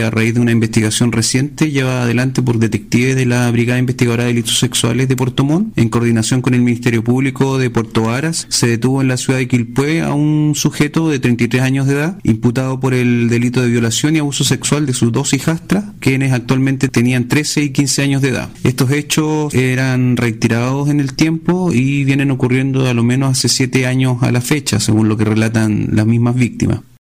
A raíz de una investigación reciente llevada adelante por detectives de la Brigada Investigadora de Delitos Sexuales de Puerto Montt, en coordinación con el Ministerio Público de Puerto Varas, se detuvo en la ciudad de Quilpué a un sujeto de 33 años de edad, imputado por el delito de violación y abuso sexual de sus dos hijastras, quienes actualmente tenían 13 y 15 años de edad. Estos hechos eran reiterados en el tiempo y vienen ocurriendo a lo menos hace 7 años a la fecha, según lo que relatan las mismas víctimas.